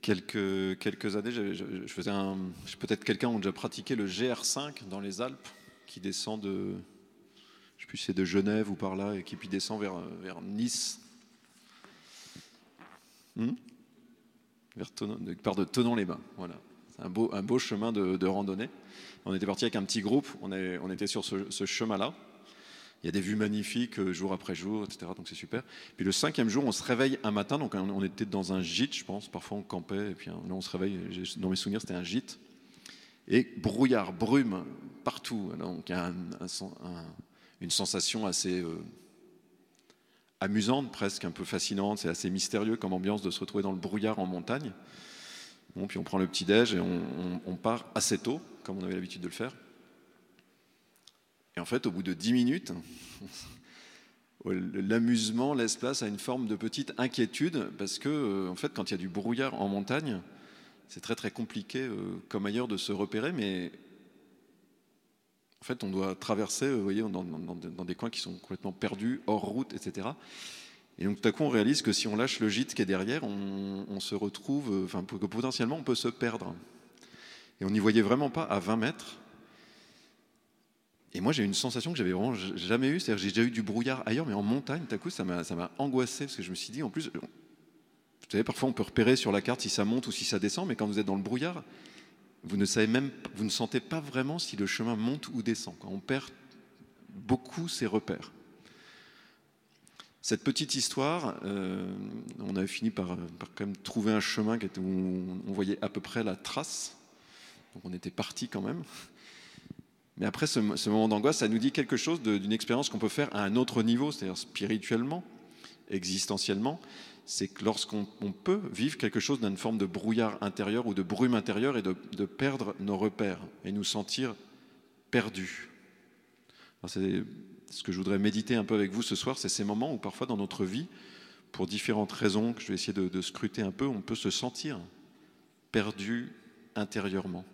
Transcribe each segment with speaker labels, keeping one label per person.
Speaker 1: quelques, années, je, faisais un. Peut-être quelqu'un a déjà pratiqué le GR5 dans les Alpes, qui descend de. Je sais de Genève ou par là, et qui puis descend vers, vers Nice. Hmm vers Tonon, part de Tonon-les-Bains. Voilà. Un beau, un beau chemin de, randonnée. On était parti avec un petit groupe, on, était sur ce, ce chemin-là. Il y a des vues magnifiques euh, jour après jour, etc. Donc c'est super. Puis le cinquième jour, on se réveille un matin. Donc on était dans un gîte, je pense. Parfois on campait. Et puis là, on se réveille. Dans mes souvenirs, c'était un gîte. Et brouillard, brume partout. Donc il y a un, un, une sensation assez euh, amusante, presque un peu fascinante. C'est assez mystérieux comme ambiance de se retrouver dans le brouillard en montagne. Bon, puis on prend le petit déj et on part assez tôt, comme on avait l'habitude de le faire. Et en fait, au bout de dix minutes, l'amusement laisse place à une forme de petite inquiétude parce que, euh, en fait, quand il y a du brouillard en montagne, c'est très très compliqué, euh, comme ailleurs, de se repérer, mais en fait, on doit traverser, euh, vous voyez, dans, des coins qui sont complètement perdus, hors route, etc. Et donc, tout à coup, on réalise que si on lâche le gîte qui est derrière, on, on se retrouve, enfin, que potentiellement, on peut se perdre. Et on n'y voyait vraiment pas à 20 mètres. Et moi, j'ai une sensation que j'avais vraiment jamais eue. C'est-à-dire, j'ai déjà eu du brouillard ailleurs, mais en montagne, tout à coup, ça m'a, ça angoissé parce que je me suis dit, en plus, vous savez, parfois on peut repérer sur la carte si ça monte ou si ça descend, mais quand vous êtes dans le brouillard, vous ne savez même, vous ne sentez pas vraiment si le chemin monte ou descend. On perd beaucoup ses repères. Cette petite histoire, euh, on avait fini par, par, quand même trouver un chemin où on voyait à peu près la trace. Donc on était parti quand même. Mais après ce, moment d'angoisse, ça nous dit quelque chose d'une expérience qu'on peut faire à un autre niveau, c'est-à-dire spirituellement, existentiellement. C'est que lorsqu'on peut vivre quelque chose d'une forme de brouillard intérieur ou de brume intérieure et de, perdre nos repères et nous sentir perdus. C'est ce que je voudrais méditer un peu avec vous ce soir, c'est ces moments où parfois dans notre vie, pour différentes raisons que je vais essayer de scruter un peu, on peut se sentir perdu intérieurement.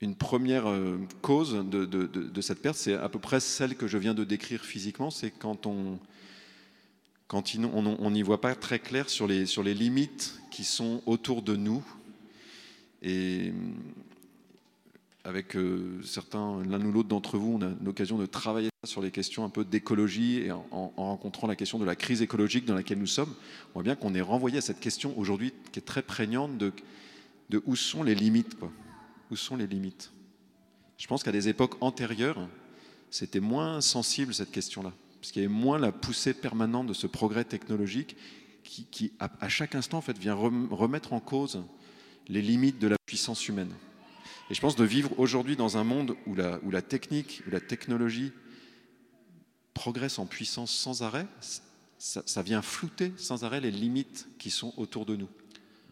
Speaker 1: Une première euh, cause de, cette perte, c'est à peu près celle que je viens de décrire physiquement, c'est quand on on n'y voit pas très clair sur les, sur les limites qui sont autour de nous. Et avec euh, certains, l'un ou l'autre d'entre vous, on a l'occasion de travailler sur les questions un peu d'écologie et en, en, rencontrant la question de la crise écologique dans laquelle nous sommes, on voit bien qu'on est renvoyé à cette question aujourd'hui qui est très prégnante de, de où sont les limites. Quoi où sont les limites Je pense qu'à des époques antérieures, c'était moins sensible cette question-là, parce qu'il y avait moins la poussée permanente de ce progrès technologique qui, à, chaque instant, en fait, vient remettre en cause les limites de la puissance humaine. Et je pense de vivre aujourd'hui dans un monde où la, technique, où la technologie progresse en puissance sans arrêt, ça vient flouter sans arrêt les limites qui sont autour de nous.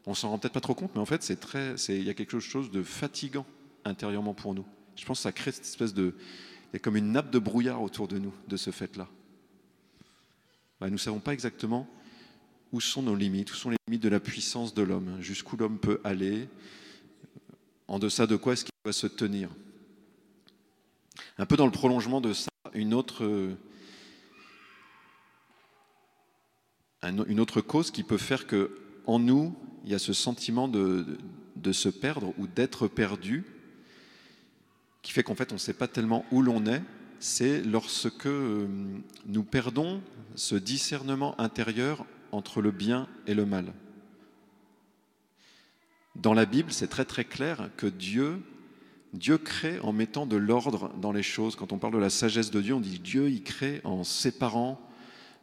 Speaker 1: On s'en rend peut-être pas trop compte, mais en fait, c'est très, il y a quelque chose de fatigant intérieurement pour nous. Je pense que ça crée cette espèce de, il y a comme une nappe de brouillard autour de nous, de ce fait-là. Ben, nous ne savons pas exactement où sont nos limites, où sont les limites de la puissance de l'homme, jusqu'où l'homme peut aller, en deçà de quoi est-ce qu'il va se tenir. Un peu dans le prolongement de ça, une autre, une autre cause qui peut faire que en nous, il y a ce sentiment de, de, se perdre ou d'être perdu qui fait qu'en fait on ne sait pas tellement où l'on est, c'est lorsque euh, nous perdons ce discernement intérieur entre le bien et le mal. Dans la Bible, c'est très très clair que Dieu, Dieu crée en mettant de l'ordre dans les choses. Quand on parle de la sagesse de Dieu, on dit Dieu, il crée en séparant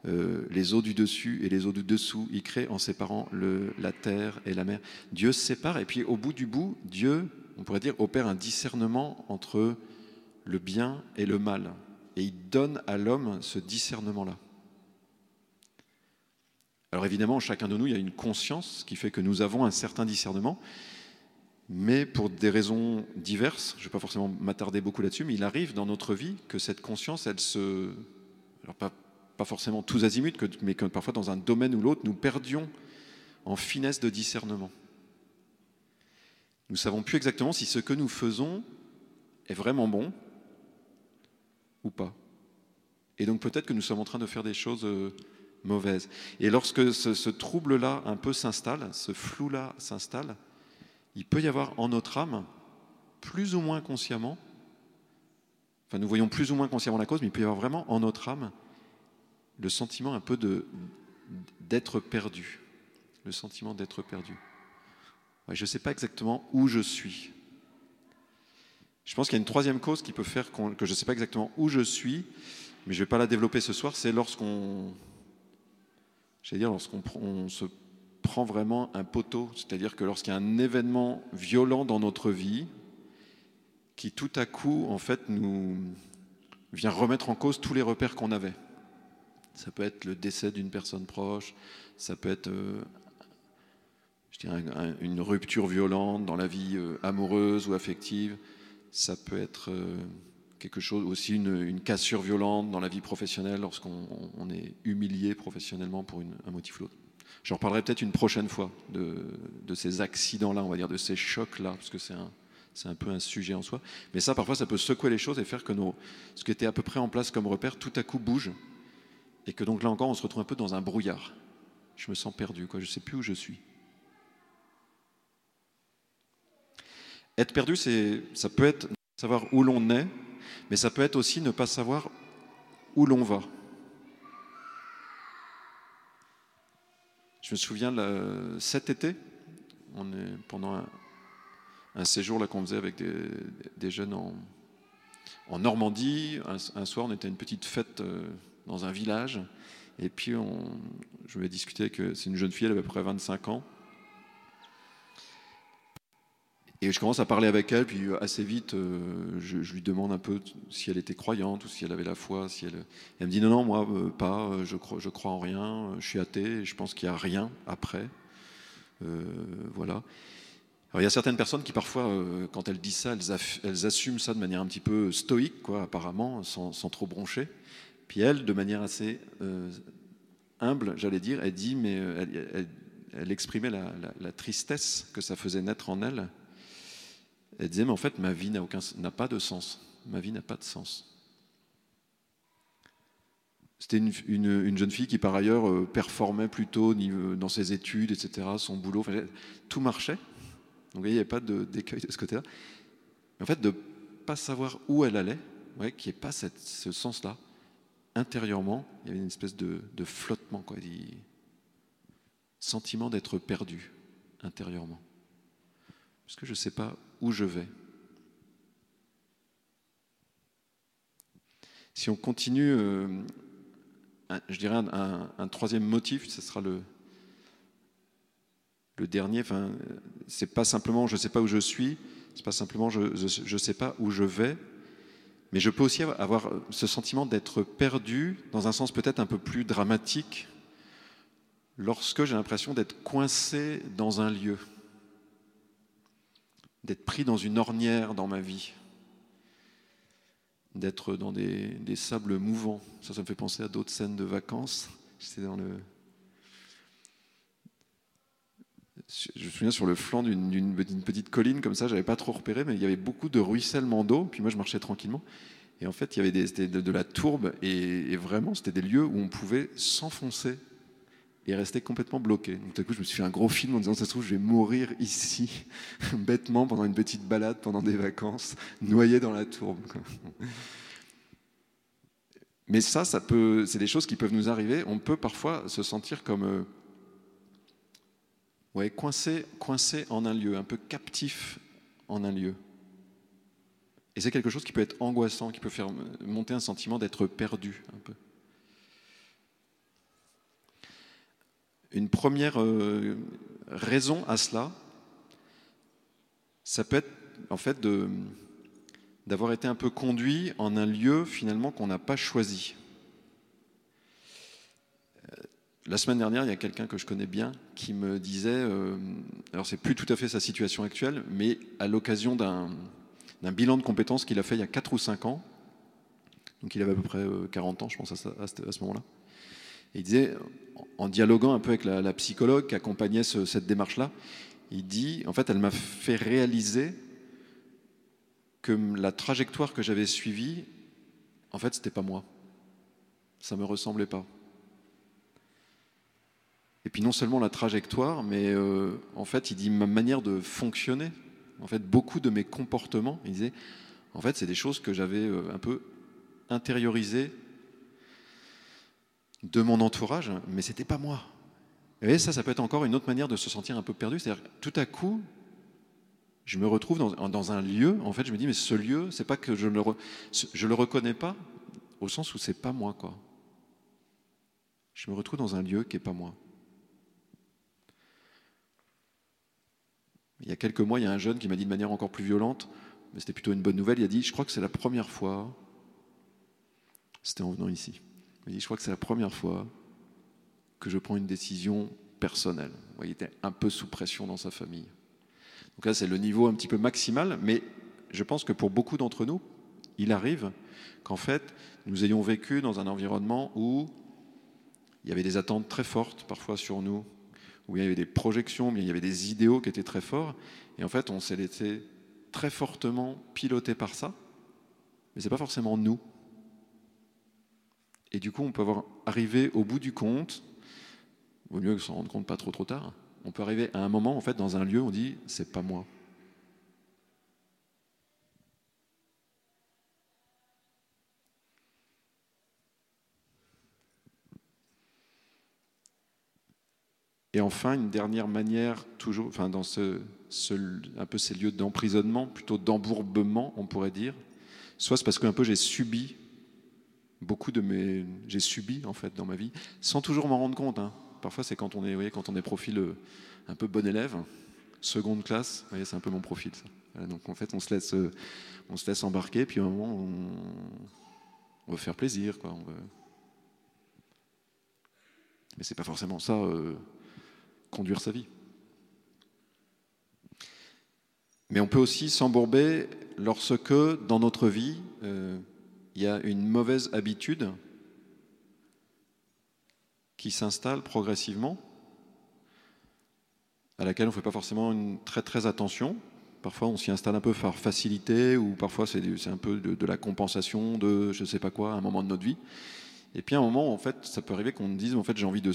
Speaker 1: euh, les eaux du dessus et les eaux du dessous. Il crée en séparant la terre et la mer. Dieu sépare et puis au bout du bout, Dieu, on pourrait dire, opère un discernement entre le bien et le mal. Et il donne à l'homme ce discernement-là. Alors évidemment, chacun de nous, il y a une conscience qui fait que nous avons un certain discernement, mais pour des raisons diverses, je ne vais pas forcément m'attarder beaucoup là-dessus, mais il arrive dans notre vie que cette conscience, elle se... Alors pas forcément tous azimuts, mais que parfois dans un domaine ou l'autre, nous perdions en finesse de discernement. Nous ne savons plus exactement si ce que nous faisons est vraiment bon ou pas. Et donc peut-être que nous sommes en train de faire des choses euh, mauvaises. Et lorsque ce, trouble-là un peu s'installe, ce flou-là s'installe, il peut y avoir en notre âme, plus ou moins consciemment, enfin nous voyons plus ou moins consciemment la cause, mais il peut y avoir vraiment en notre âme le sentiment un peu de d'être perdu, le sentiment d'être perdu. je ne sais pas exactement où je suis. Je pense qu'il y a une troisième cause qui peut faire que je ne sais pas exactement où je suis, mais je ne vais pas la développer ce soir, c'est lorsqu'on dire lorsqu'on se prend vraiment un poteau, c'est-à-dire que lorsqu'il y a un événement violent dans notre vie qui tout à coup en fait nous vient remettre en cause tous les repères qu'on avait. Ça peut être le décès d'une personne proche, ça peut être euh, je une rupture violente dans la vie euh, amoureuse ou affective, ça peut être euh, quelque chose aussi une, cassure violente dans la vie professionnelle lorsqu'on est humilié professionnellement pour un motif ou l'autre. J'en reparlerai peut-être une prochaine fois de, ces accidents-là, on va dire, de ces chocs-là, parce que c'est un, peu un sujet en soi. Mais ça, parfois, ça peut secouer les choses et faire que ce qui était à peu près en place comme repère, tout à coup bouge. Et que donc là encore, on se retrouve un peu dans un brouillard. Je me sens perdu, je ne sais plus où je suis. Être perdu, ça peut être savoir où l'on est, mais ça peut être aussi ne pas savoir où l'on va. Je me souviens cet été, pendant un, séjour qu'on faisait avec des, jeunes en, Normandie. Un, soir, on était à une petite fête euh, dans un village, et puis on, je vais discuter avec c'est une jeune fille, elle avait à peu près 25 ans. Et je commence à parler avec elle, puis euh, assez vite, euh, je, lui demande un peu si elle était croyante ou si elle avait la foi. Si elle... elle me dit non, non, moi, euh, pas, je crois, je crois en rien, je suis athée, je pense qu'il n'y a rien après. voilà. Alors, il y a certaines personnes qui, parfois, quand elles disent ça, elles, elles, assument ça de manière un petit peu stoïque, quoi, apparemment, sans, sans trop broncher. Puis elle, de manière assez humble, j'allais dire, elle dit, mais elle, elle, exprimait la, tristesse que ça faisait naître en elle elle disait, mais en fait, ma vie n'a, pas de sens. Ma vie n'a pas de sens. C'était une, jeune fille qui, par ailleurs, euh, performait plutôt dans ses études, etc., son boulot. tout marchait. Donc, il n'y avait pas d'écueil de, ce côté-là. Mais en fait, de ne pas savoir où elle allait, ouais, qu'il n'y ait pas ce sens-là, intérieurement, il y avait une espèce de, flottement, quoi, sentiment d'être perdu intérieurement. Parce que je ne sais pas où je vais. Si on continue, euh, je dirais un, troisième motif, ce sera le, le dernier. Enfin, c'est pas simplement je ne sais pas où je suis, c'est pas simplement je ne sais pas où je vais, mais je peux aussi avoir ce sentiment d'être perdu dans un sens peut-être un peu plus dramatique lorsque j'ai l'impression d'être coincé dans un lieu d'être pris dans une ornière dans ma vie, d'être dans des, sables mouvants. Ça, ça me fait penser à d'autres scènes de vacances. Dans le. Je me souviens sur le flanc d'une petite colline comme ça, j'avais pas trop repéré, mais il y avait beaucoup de ruissellement d'eau. Puis moi, je marchais tranquillement. Et en fait, il y avait de, la tourbe, et, vraiment, c'était des lieux où on pouvait s'enfoncer et restait complètement bloqué. Donc, tout à coup, je me suis fait un gros film en disant, ça se trouve, je vais mourir ici, bêtement, pendant une petite balade, pendant des vacances, noyé dans la tourbe. Mais ça, ça c'est des choses qui peuvent nous arriver. On peut parfois se sentir comme euh, ouais, coincé, coincé en un lieu, un peu captif en un lieu. Et c'est quelque chose qui peut être angoissant, qui peut faire monter un sentiment d'être perdu un peu. Une première euh, raison à cela, ça peut être en fait d'avoir été un peu conduit en un lieu finalement qu'on n'a pas choisi. Euh, la semaine dernière, il y a quelqu'un que je connais bien qui me disait, euh, alors c'est plus tout à fait sa situation actuelle, mais à l'occasion d'un bilan de compétences qu'il a fait il y a 4 ou 5 ans, donc il avait à peu près 40 ans, je pense, à ce moment-là, il disait, en dialoguant un peu avec la, psychologue qui accompagnait cette démarche-là, il dit, en fait, elle m'a fait réaliser que la trajectoire que j'avais suivie, en fait, c'était pas moi. Ça me ressemblait pas. Et puis non seulement la trajectoire, mais euh, en fait, il dit ma manière de fonctionner. En fait, beaucoup de mes comportements, il disait, en fait, c'est des choses que j'avais euh, un peu intériorisées de mon entourage, mais c'était pas moi. Et ça, ça peut être encore une autre manière de se sentir un peu perdu. C'est-à-dire, tout à coup, je me retrouve dans, un lieu. En fait, je me dis, mais ce lieu, c'est pas que je ne le, je le reconnais pas, au sens où c'est pas moi, quoi. Je me retrouve dans un lieu qui est pas moi. Il y a quelques mois, il y a un jeune qui m'a dit de manière encore plus violente, mais c'était plutôt une bonne nouvelle. Il a dit Je crois que c'est la première fois, c'était en venant ici. Il dit Je crois que c'est la première fois que je prends une décision personnelle. Il était un peu sous pression dans sa famille. Donc là, c'est le niveau un petit peu maximal, mais je pense que pour beaucoup d'entre nous, il arrive qu'en fait, nous ayons vécu dans un environnement où il y avait des attentes très fortes parfois sur nous, où il y avait des projections, mais il y avait des idéaux qui étaient très forts. Et en fait, on s'est laissé très fortement piloter par ça, mais ce n'est pas forcément nous. Et du coup, on peut avoir arrivé au bout du compte, vaut mieux s'en rendre compte pas trop trop tard, on peut arriver à un moment, en fait, dans un lieu, on dit, c'est pas moi. Et enfin, une dernière manière, toujours, enfin, dans ce, un peu ces lieux d'emprisonnement, plutôt d'embourbement, on pourrait dire, soit c'est parce qu'un peu j'ai subi beaucoup de mes, j'ai subi en fait dans ma vie, sans toujours m'en rendre compte. Hein. Parfois, c'est quand on est, vous voyez, quand on est profil euh, un peu bon élève, seconde classe, vous voyez, c'est un peu mon profil. Ça. donc en fait, on se laisse, euh, on se laisse embarquer, puis à un moment, on, on veut faire plaisir, quoi. On veut... Mais c'est pas forcément ça. Euh, conduire sa vie. Mais on peut aussi s'embourber lorsque dans notre vie, euh, il y a une mauvaise habitude qui s'installe progressivement, à laquelle on ne fait pas forcément une très très attention. Parfois on s'y installe un peu par facilité, ou parfois c'est un peu de, de, la compensation de je ne sais pas quoi à un moment de notre vie. Et puis à un moment, en fait, ça peut arriver qu'on dise, en fait, j'ai envie de,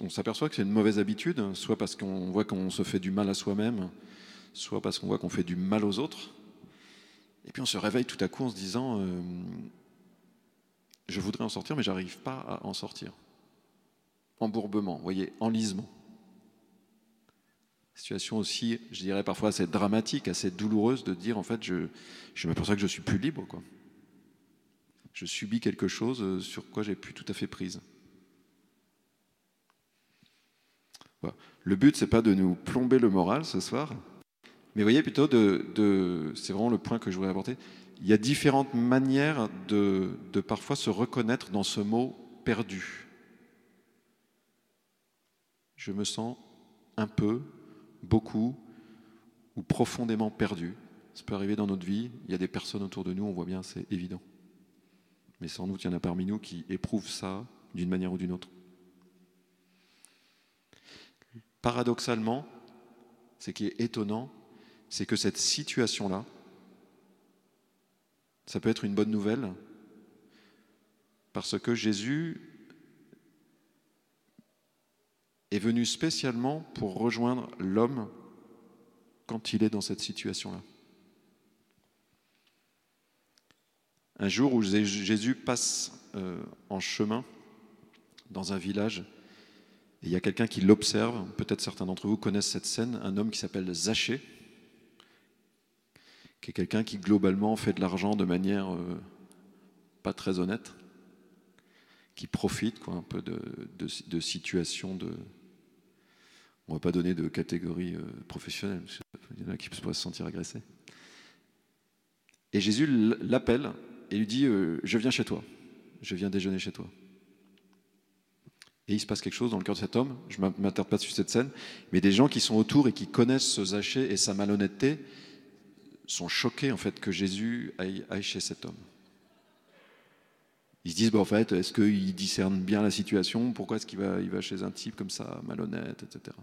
Speaker 1: on s'aperçoit que c'est une mauvaise habitude, soit parce qu'on voit qu'on se fait du mal à soi-même, soit parce qu'on voit qu'on fait du mal aux autres. Et puis on se réveille tout à coup en se disant, euh, je voudrais en sortir, mais j'arrive pas à en sortir. Embourbement, vous voyez, enlisement. Situation aussi, je dirais parfois assez dramatique, assez douloureuse de dire, en fait, je, je m'aperçois que je suis plus libre, quoi je subis quelque chose euh, sur quoi j'ai plus tout à fait prise. Le but, c'est pas de nous plomber le moral ce soir, mais voyez plutôt de, c'est vraiment le point que je voudrais apporter. Il y a différentes manières de, de parfois se reconnaître dans ce mot perdu. Je me sens un peu, beaucoup ou profondément perdu. Ça peut arriver dans notre vie. Il y a des personnes autour de nous, on voit bien, c'est évident mais sans doute il y en a parmi nous qui éprouvent ça d'une manière ou d'une autre. Paradoxalement, ce qui est étonnant, c'est que cette situation-là, ça peut être une bonne nouvelle, parce que Jésus est venu spécialement pour rejoindre l'homme quand il est dans cette situation-là. Un jour où Jésus passe euh, en chemin dans un village, et il y a quelqu'un qui l'observe, peut-être certains d'entre vous connaissent cette scène, un homme qui s'appelle Zachée, qui est quelqu'un qui globalement fait de l'argent de manière euh, pas très honnête, qui profite un peu de, situations de... On ne va pas donner de catégorie euh, professionnelle, il y en a qui peuvent se sentir agressés. Et Jésus l'appelle et lui dit euh, Je viens chez toi, je viens déjeuner chez toi. Et il se passe quelque chose dans le cœur de cet homme, je ne m'attarde pas sur cette scène, mais des gens qui sont autour et qui connaissent ce Zachée et sa malhonnêteté sont choqués en fait que Jésus aille, chez cet homme. Ils se disent, bah, en fait, est-ce qu'il discerne bien la situation? Pourquoi est-ce qu'il va, il va chez un type comme ça, malhonnête, etc.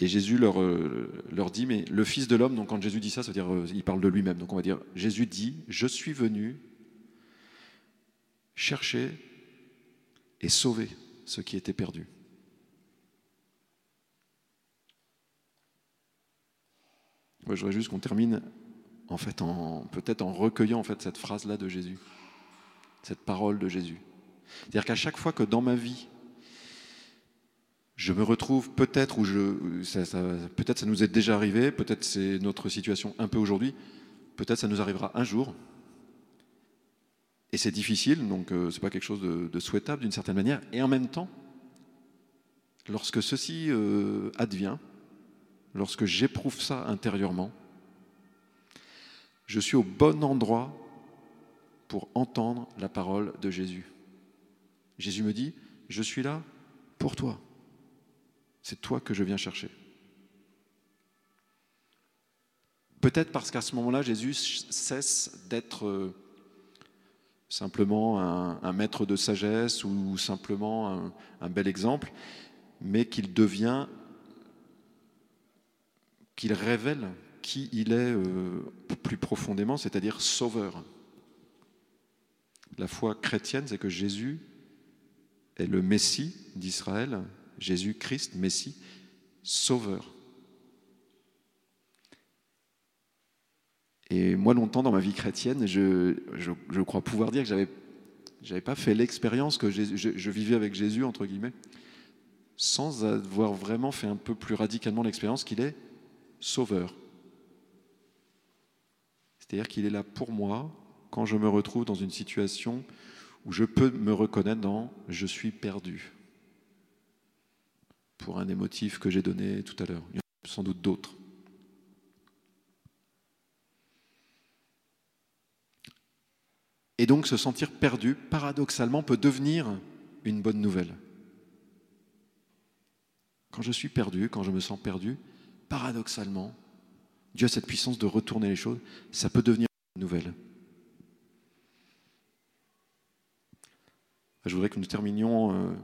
Speaker 1: Et Jésus leur, euh, leur dit, mais le Fils de l'homme, donc quand Jésus dit ça, ça veut dire, euh, il parle de lui-même. Donc on va dire, Jésus dit, je suis venu chercher et sauver ceux qui étaient perdus. Moi, je voudrais juste qu'on termine en fait en peut-être en recueillant en fait cette phrase là de Jésus, cette parole de Jésus. C'est-à-dire qu'à chaque fois que dans ma vie je me retrouve peut-être où je peut-être ça nous est déjà arrivé, peut-être c'est notre situation un peu aujourd'hui, peut-être ça nous arrivera un jour. Et c'est difficile, donc euh, c'est pas quelque chose de, souhaitable d'une certaine manière. Et en même temps, lorsque ceci euh, advient, lorsque j'éprouve ça intérieurement, je suis au bon endroit pour entendre la parole de Jésus. Jésus me dit, je suis là pour toi. C'est toi que je viens chercher. Peut-être parce qu'à ce moment-là, Jésus cesse d'être euh, simplement un, maître de sagesse ou simplement un bel exemple, mais qu'il devient qu'il révèle qui il est euh, plus profondément, c'est-à-dire sauveur. La foi chrétienne, c'est que Jésus est le Messie d'Israël, Jésus-Christ, Messie, sauveur. Et moi, longtemps dans ma vie chrétienne, je, crois pouvoir dire que j'avais n'avais pas fait l'expérience que je, je, vivais avec Jésus, entre guillemets, sans avoir vraiment fait un peu plus radicalement l'expérience qu'il est sauveur. C'est-à-dire qu'il est là pour moi quand je me retrouve dans une situation où je peux me reconnaître dans je suis perdu. Pour un des motifs que j'ai donné tout à l'heure. Il y en a sans doute d'autres. Et donc se sentir perdu, paradoxalement, peut devenir une bonne nouvelle. Quand je suis perdu, quand je me sens perdu, paradoxalement, Dieu a cette puissance de retourner les choses, ça peut devenir une nouvelle. Je voudrais que nous terminions euh,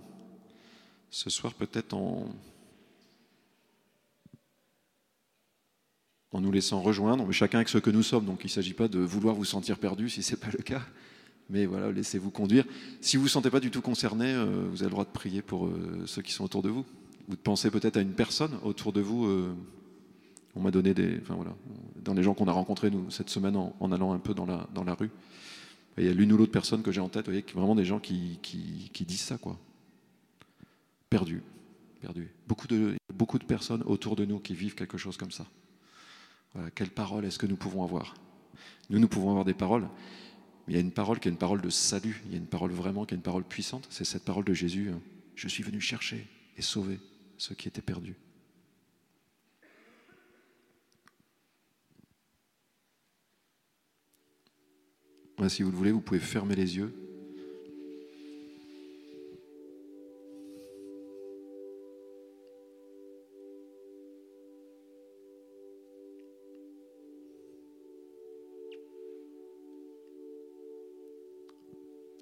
Speaker 1: ce soir peut-être en, nous laissant rejoindre, mais chacun avec ce que nous sommes. Donc il ne s'agit pas de vouloir vous sentir perdu si ce n'est pas le cas, mais voilà, laissez-vous conduire. Si vous ne vous sentez pas du tout concerné, euh, vous avez le droit de prier pour euh, ceux qui sont autour de vous. Vous pensez peut-être à une personne autour de vous on m'a donné des. Dans les gens qu'on a rencontrés cette semaine en, allant un peu dans la, rue. il y a l'une ou l'autre personne que j'ai en tête, vous voyez, vraiment des gens qui, qui, disent ça, quoi. Perdu, perdu. Beaucoup de, beaucoup de personnes autour de nous qui vivent quelque chose comme ça. Quelle parole est-ce que nous pouvons avoir? Nous, nous pouvons avoir des paroles, mais il y a une parole qui est une parole de salut, il y a une parole vraiment qui est une parole puissante, c'est cette parole de Jésus. Hein. Je suis venu chercher et sauver ceux qui étaient perdus. si vous le voulez, vous pouvez fermer les yeux.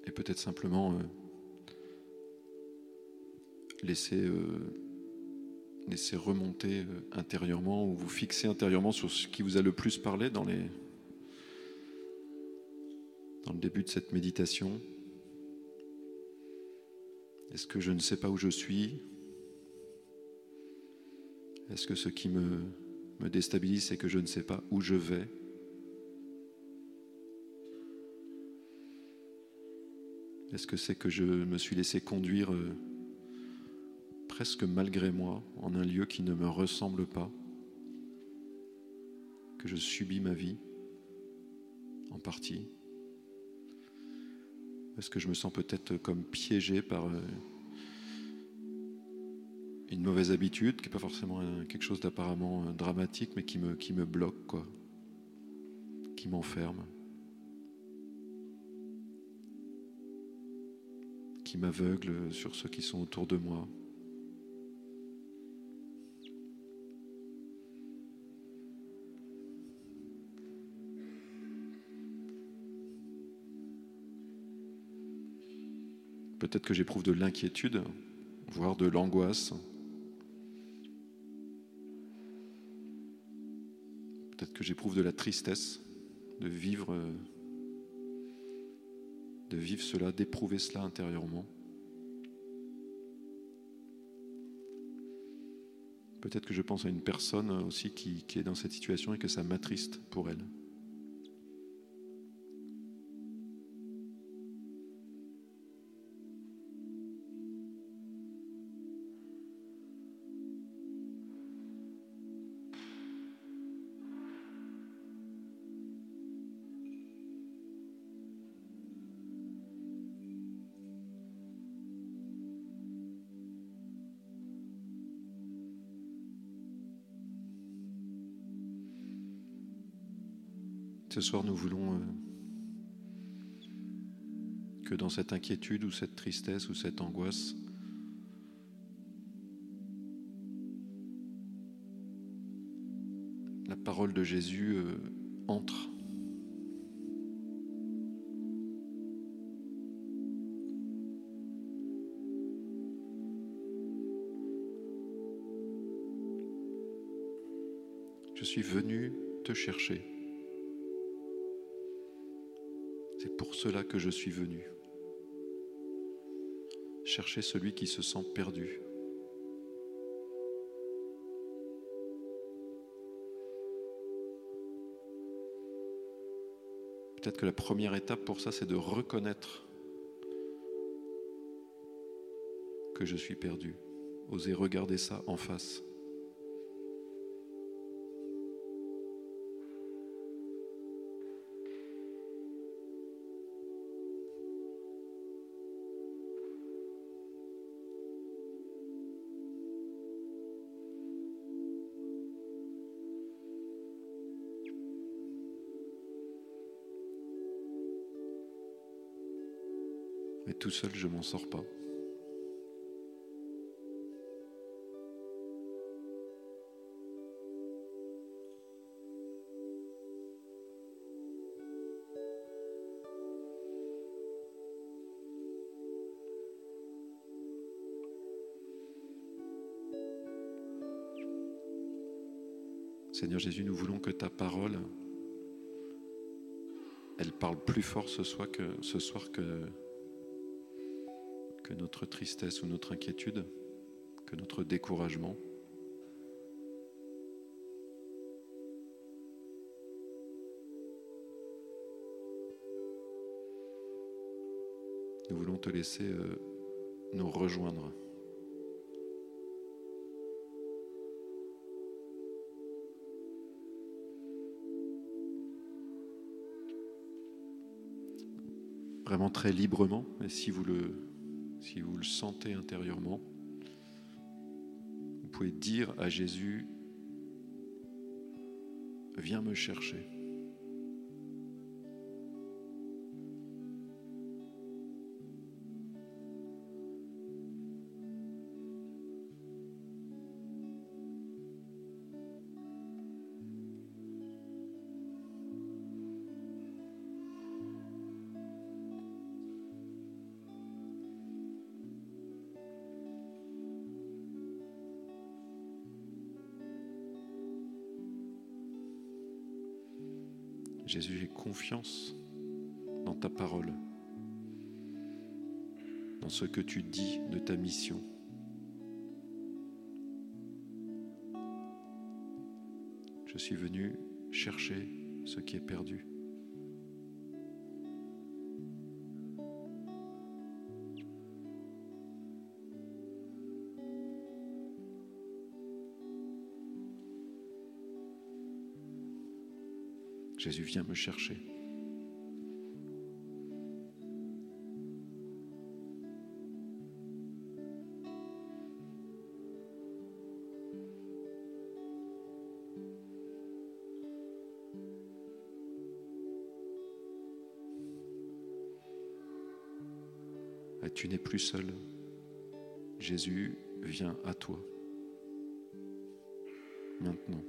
Speaker 1: Et peut-être simplement euh, laisser, euh, laisser remonter euh, intérieurement ou vous fixer intérieurement sur ce qui vous a le plus parlé dans les, dans le début de cette méditation. Est-ce que je ne sais pas où je suis? Est-ce que ce qui me, me déstabilise, c'est que je ne sais pas où je vais? Est-ce que c'est que je me suis laissé conduire euh, presque malgré moi en un lieu qui ne me ressemble pas Que je subis ma vie en partie? Est-ce que je me sens peut-être comme piégé par euh, une mauvaise habitude, qui n'est pas forcément quelque chose d'apparemment euh, dramatique, mais qui me, bloque, qui m'enferme, qui m'aveugle sur ceux qui sont autour de moi. Peut-être que j'éprouve de l'inquiétude, voire de l'angoisse. Peut-être que j'éprouve de la tristesse de vivre de vivre cela, d'éprouver cela intérieurement. Peut-être que je pense à une personne aussi qui, est dans cette situation et que ça m'attriste pour elle. Ce soir, nous voulons euh, que dans cette inquiétude ou cette tristesse ou cette angoisse, la parole de Jésus euh, entre. Je suis venu te chercher. Pour cela que je suis venu. Chercher celui qui se sent perdu. Peut-être que la première étape pour ça, c'est de reconnaître que je suis perdu. Oser regarder ça en face. Tout seul, je m'en sors pas. Seigneur Jésus, nous voulons que ta parole, elle parle plus fort ce soir que, ce soir que, que notre tristesse ou notre inquiétude, que notre découragement. Nous voulons te laisser euh, nous rejoindre. Vraiment très librement, et si vous le, si vous le sentez intérieurement, vous pouvez dire à Jésus, viens me chercher. Ce que tu dis de ta mission. Je suis venu chercher ce qui est perdu. Jésus, viens me chercher. Tu n'es plus seul. Jésus vient à toi. Maintenant.